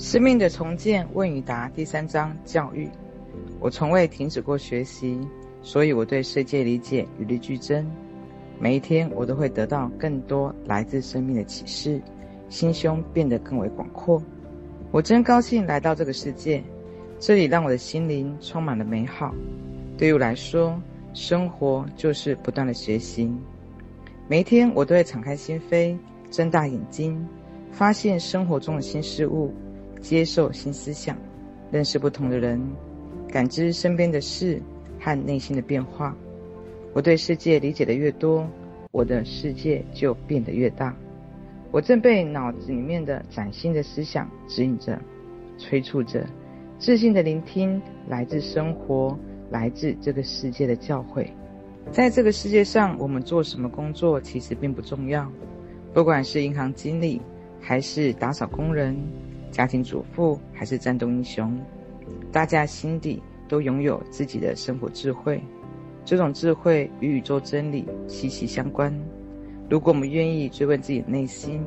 生命的重建问与答第三章教育。我从未停止过学习，所以我对世界理解与日俱增。每一天，我都会得到更多来自生命的启示，心胸变得更为广阔。我真高兴来到这个世界，这里让我的心灵充满了美好。对于我来说，生活就是不断的学习。每一天，我都会敞开心扉，睁大眼睛，发现生活中的新事物。接受新思想，认识不同的人，感知身边的事和内心的变化。我对世界理解的越多，我的世界就变得越大。我正被脑子里面的崭新的思想指引着、催促着，自信地聆听来自生活、来自这个世界的教诲。在这个世界上，我们做什么工作其实并不重要，不管是银行经理，还是打扫工人。家庭主妇还是战斗英雄，大家心底都拥有自己的生活智慧。这种智慧与宇宙真理息息相关。如果我们愿意追问自己内心，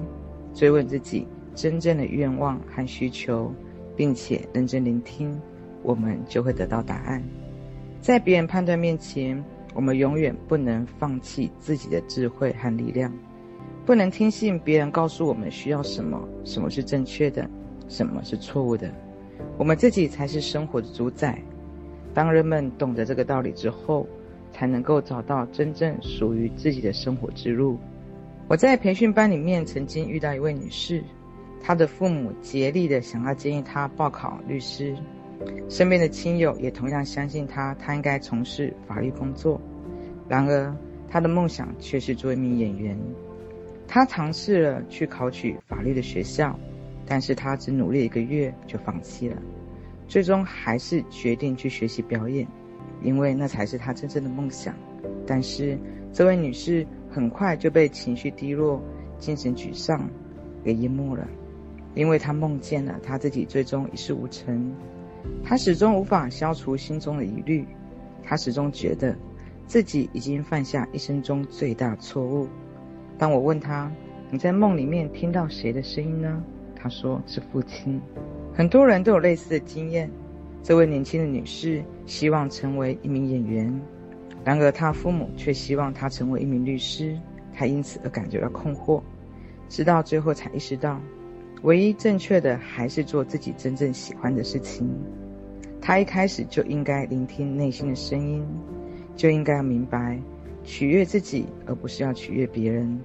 追问自己真正的愿望和需求，并且认真聆听，我们就会得到答案。在别人判断面前，我们永远不能放弃自己的智慧和力量，不能听信别人告诉我们需要什么，什么是正确的。什么是错误的？我们自己才是生活的主宰。当人们懂得这个道理之后，才能够找到真正属于自己的生活之路。我在培训班里面曾经遇到一位女士，她的父母竭力的想要建议她报考律师，身边的亲友也同样相信她，她应该从事法律工作。然而，她的梦想却是做一名演员。她尝试了去考取法律的学校。但是他只努力一个月就放弃了，最终还是决定去学习表演，因为那才是他真正的梦想。但是这位女士很快就被情绪低落、精神沮丧给淹没了，因为她梦见了她自己最终一事无成，她始终无法消除心中的疑虑，她始终觉得自己已经犯下一生中最大错误。当我问她：“你在梦里面听到谁的声音呢？”他说是父亲，很多人都有类似的经验。这位年轻的女士希望成为一名演员，然而她父母却希望她成为一名律师，她因此而感觉到困惑，直到最后才意识到，唯一正确的还是做自己真正喜欢的事情。她一开始就应该聆听内心的声音，就应该要明白，取悦自己而不是要取悦别人。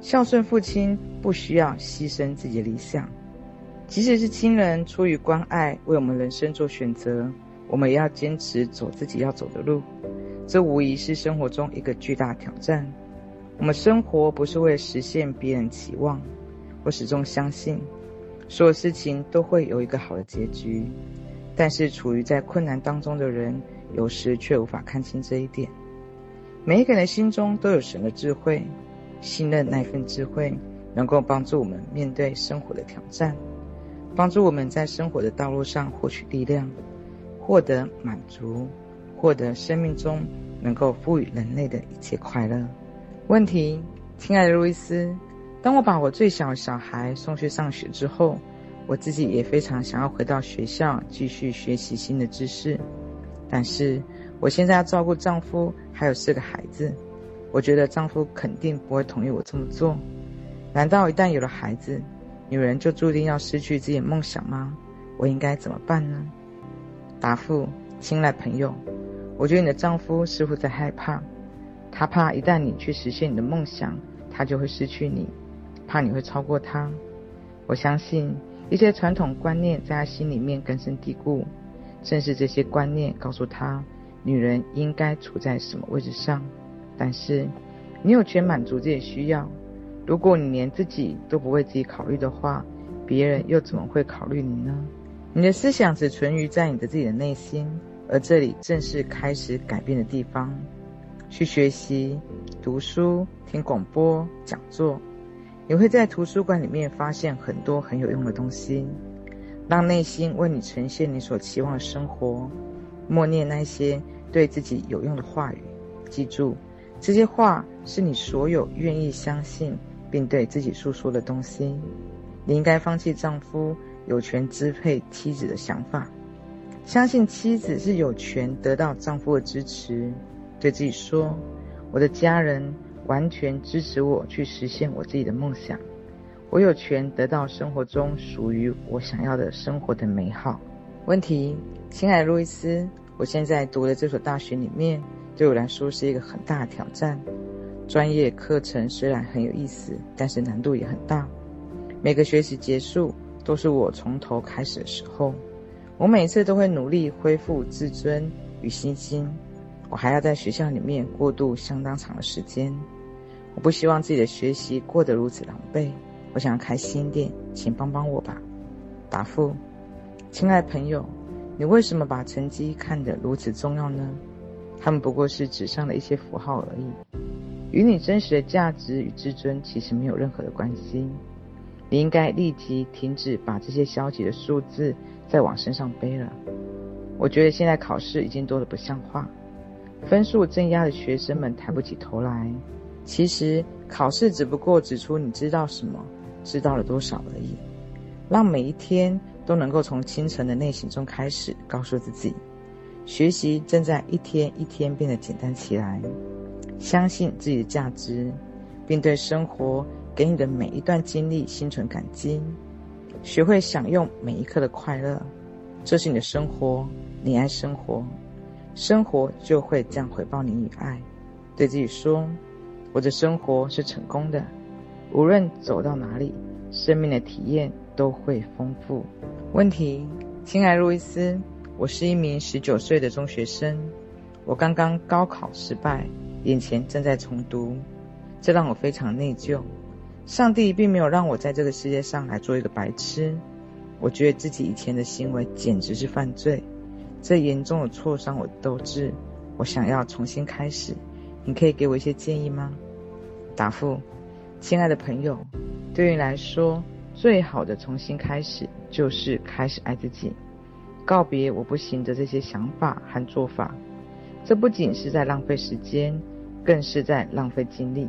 孝顺父亲不需要牺牲自己的理想，即使是亲人出于关爱为我们人生做选择，我们也要坚持走自己要走的路。这无疑是生活中一个巨大挑战。我们生活不是为了实现别人期望，我始终相信，所有事情都会有一个好的结局。但是处于在困难当中的人，有时却无法看清这一点。每一个人心中都有神的智慧。信任那份智慧，能够帮助我们面对生活的挑战，帮助我们在生活的道路上获取力量，获得满足，获得生命中能够赋予人类的一切快乐。问题，亲爱的路易斯，当我把我最小的小孩送去上学之后，我自己也非常想要回到学校继续学习新的知识，但是我现在要照顾丈夫，还有四个孩子。我觉得丈夫肯定不会同意我这么做。难道一旦有了孩子，女人就注定要失去自己的梦想吗？我应该怎么办呢？答复：亲爱朋友，我觉得你的丈夫似乎在害怕，他怕一旦你去实现你的梦想，他就会失去你，怕你会超过他。我相信一些传统观念在他心里面根深蒂固，正是这些观念告诉他，女人应该处在什么位置上。但是，你有权满足自己的需要。如果你连自己都不为自己考虑的话，别人又怎么会考虑你呢？你的思想只存于在你的自己的内心，而这里正是开始改变的地方。去学习、读书、听广播、讲座，你会在图书馆里面发现很多很有用的东西。让内心为你呈现你所期望的生活，默念那些对自己有用的话语，记住。这些话是你所有愿意相信并对自己诉说的东西。你应该放弃丈夫有权支配妻子的想法，相信妻子是有权得到丈夫的支持，对自己说：“我的家人完全支持我去实现我自己的梦想，我有权得到生活中属于我想要的生活的美好。”问题，亲爱的路易斯，我现在读的这所大学里面，对我来说是一个很大的挑战。专业课程虽然很有意思，但是难度也很大。每个学习结束，都是我从头开始的时候，我每次都会努力恢复自尊与信心。我还要在学校里面过渡相当长的时间，我不希望自己的学习过得如此狼狈。我想要开心一点，请帮帮我吧。答复：亲爱朋友，你为什么把成绩看得如此重要呢？他们不过是纸上的一些符号而已，与你真实的价值与自尊其实没有任何的关系。你应该立即停止把这些消极的数字再往身上背了。我觉得现在考试已经多得不像话，分数镇压的学生们抬不起头来。其实考试只不过指出你知道什么，知道了多少而已。让每一天都能够从清晨的内省中开始，告诉自己，学习正在一天一天变得简单起来。相信自己的价值，并对生活。给你的每一段经历心存感激，学会享用每一刻的快乐，这是你的生活，你爱生活，生活就会这样回报你与爱。对自己说，我的生活是成功的，无论走到哪里，生命的体验都会丰富。问题，亲爱路易斯，我是一名十九岁的中学生，我刚刚高考失败，眼前正在重读，这让我非常内疚。上帝并没有让我在这个世界上来做一个白痴，我觉得自己以前的行为简直是犯罪，这严重的挫伤我的斗志。我想要重新开始，你可以给我一些建议吗？答复：亲爱的朋友，对于你来说，最好的重新开始就是开始爱自己，告别我不行的这些想法和做法。这不仅是在浪费时间，更是在浪费精力。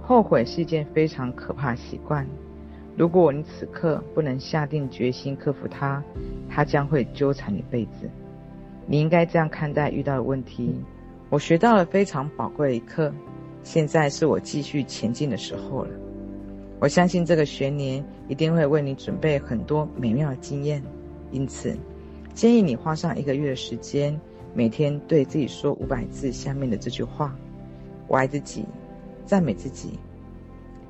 后悔是一件非常可怕的习惯。如果你此刻不能下定决心克服它，它将会纠缠你一辈子。你应该这样看待遇到的问题。我学到了非常宝贵的一课，现在是我继续前进的时候了。我相信这个学年一定会为你准备很多美妙的经验，因此建议你花上一个月的时间，每天对自己说五百字下面的这句话：我爱自己。赞美自己，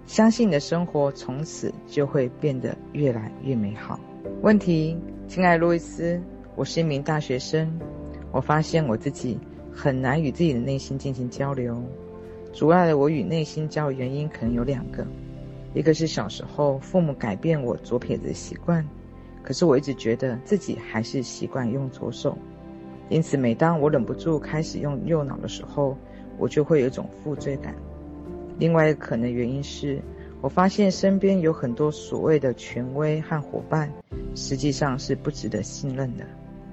相信你的生活从此就会变得越来越美好。问题，亲爱路易斯，我是一名大学生，我发现我自己很难与自己的内心进行交流。阻碍了我与内心交流原因可能有两个，一个是小时候父母改变我左撇子的习惯，可是我一直觉得自己还是习惯用左手，因此每当我忍不住开始用右脑的时候，我就会有一种负罪感。另外一个可能原因是，我发现身边有很多所谓的权威和伙伴，实际上是不值得信任的。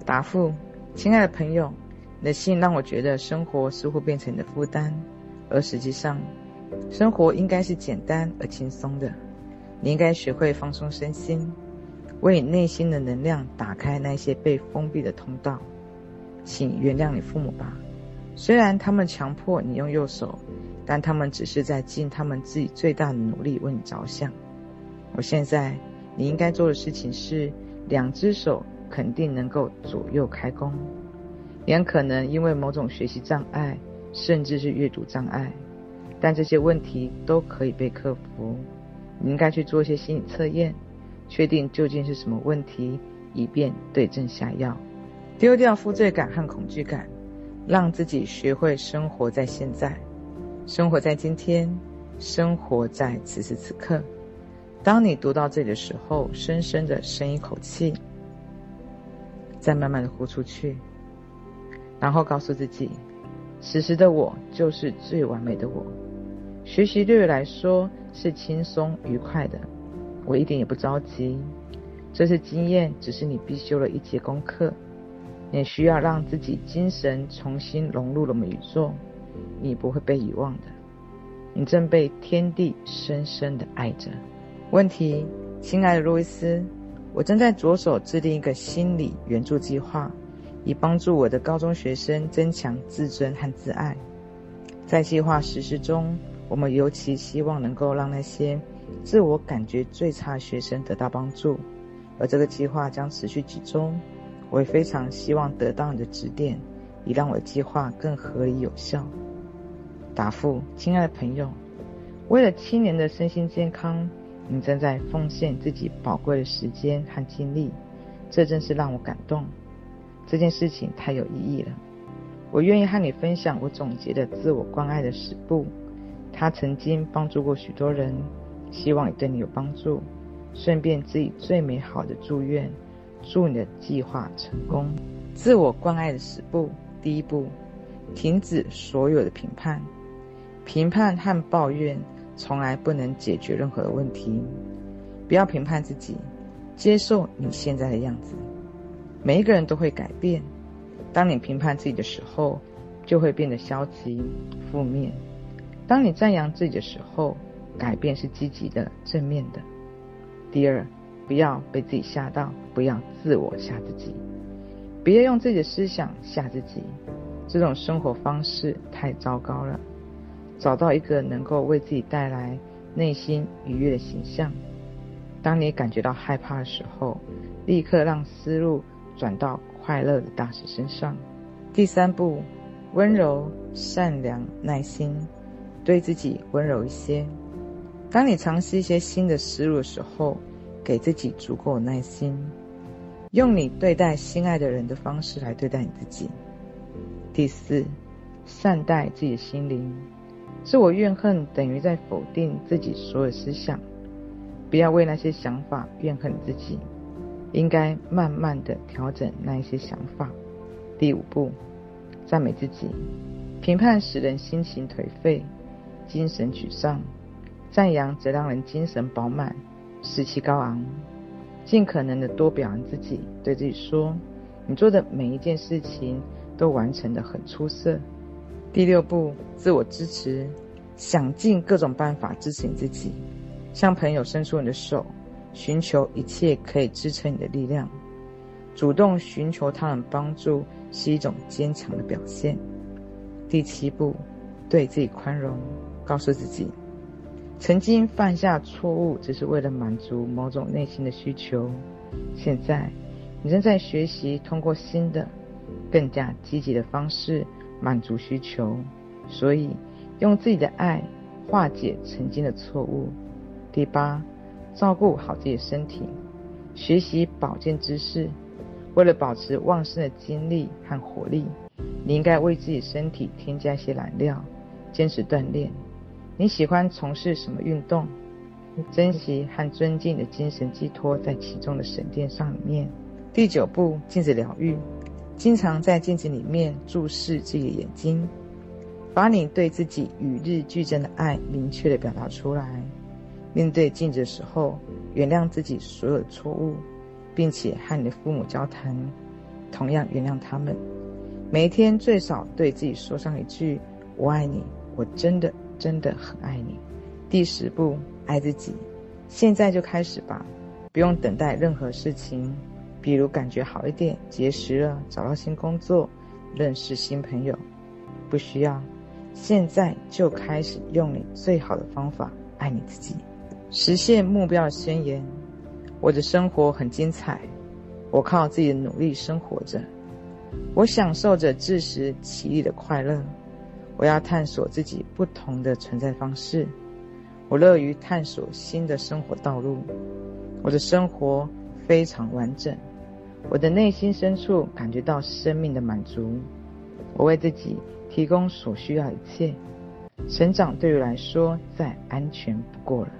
答复：亲爱的朋友，你的信让我觉得生活似乎变成你的负担，而实际上，生活应该是简单而轻松的。你应该学会放松身心，为你内心的能量打开那些被封闭的通道。请原谅你父母吧，虽然他们强迫你用右手。但他们只是在尽他们自己最大的努力为你着想。我现在你应该做的事情是，两只手肯定能够左右开弓。也可能因为某种学习障碍，甚至是阅读障碍，但这些问题都可以被克服。你应该去做一些心理测验，确定究竟是什么问题，以便对症下药。丢掉负罪感和恐惧感，让自己学会生活在现在。生活在今天，生活在此时此刻。当你读到这里的时候，深深的深一口气，再慢慢的呼出去，然后告诉自己：此时的我就是最完美的我。学习对我来说是轻松愉快的，我一点也不着急。这次经验只是你必修了一节功课，你需要让自己精神重新融入了我们宇宙。你不会被遗忘的，你正被天地深深的爱着。问题，亲爱的路易斯，我正在着手制定一个心理援助计划，以帮助我的高中学生增强自尊和自爱。在计划实施中，我们尤其希望能够让那些自我感觉最差学生得到帮助，而这个计划将持续几周。我也非常希望得到你的指点，以让我的计划更合理有效。答复，亲爱的朋友，为了青年的身心健康，你正在奉献自己宝贵的时间和精力，这真是让我感动。这件事情太有意义了。我愿意和你分享我总结的自我关爱的十步，它曾经帮助过许多人，希望也对你有帮助。顺便自己最美好的祝愿，祝你的计划成功。自我关爱的十步，第一步，停止所有的评判。评判和抱怨从来不能解决任何的问题。不要评判自己，接受你现在的样子。每一个人都会改变。当你评判自己的时候，就会变得消极、负面；当你赞扬自己的时候，改变是积极的、正面的。第二，不要被自己吓到，不要自我吓自己，不要用自己的思想吓自己，这种生活方式太糟糕了。找到一个能够为自己带来内心愉悦的形象。当你感觉到害怕的时候，立刻让思路转到快乐的大使身上。第三步，温柔、善良、耐心，对自己温柔一些。当你尝试一些新的思路的时候，给自己足够耐心，用你对待心爱的人的方式来对待你自己。第四，善待自己的心灵。自我怨恨等于在否定自己所有思想，不要为那些想法怨恨自己，应该慢慢的调整那一些想法。第五步，赞美自己，评判使人心情颓废、精神沮丧，赞扬则让人精神饱满、士气高昂。尽可能的多表扬自己，对自己说：“你做的每一件事情都完成的很出色。”第六步，自我支持，想尽各种办法支持你自己，向朋友伸出你的手，寻求一切可以支撑你的力量，主动寻求他人帮助是一种坚强的表现。第七步，对自己宽容，告诉自己，曾经犯下错误只是为了满足某种内心的需求，现在你正在学习通过新的、更加积极的方式。满足需求，所以用自己的爱化解曾经的错误。第八，照顾好自己的身体，学习保健知识。为了保持旺盛的精力和活力，你应该为自己身体添加一些燃料，坚持锻炼。你喜欢从事什么运动？珍惜和尊敬的精神寄托在其中的神殿上里面。第九步，镜子疗愈。经常在镜子里面注视自己的眼睛，把你对自己与日俱增的爱明确的表达出来。面对镜子的时候，原谅自己所有的错误，并且和你的父母交谈，同样原谅他们。每一天最少对自己说上一句“我爱你”，我真的真的很爱你。第十步，爱自己，现在就开始吧，不用等待任何事情。比如感觉好一点，结识了，找到新工作，认识新朋友，不需要，现在就开始用你最好的方法爱你自己，实现目标的宣言。我的生活很精彩，我靠自己的努力生活着，我享受着自食其力的快乐。我要探索自己不同的存在方式，我乐于探索新的生活道路。我的生活非常完整。我的内心深处感觉到生命的满足，我为自己提供所需要一切，成长对于来说再安全不过了。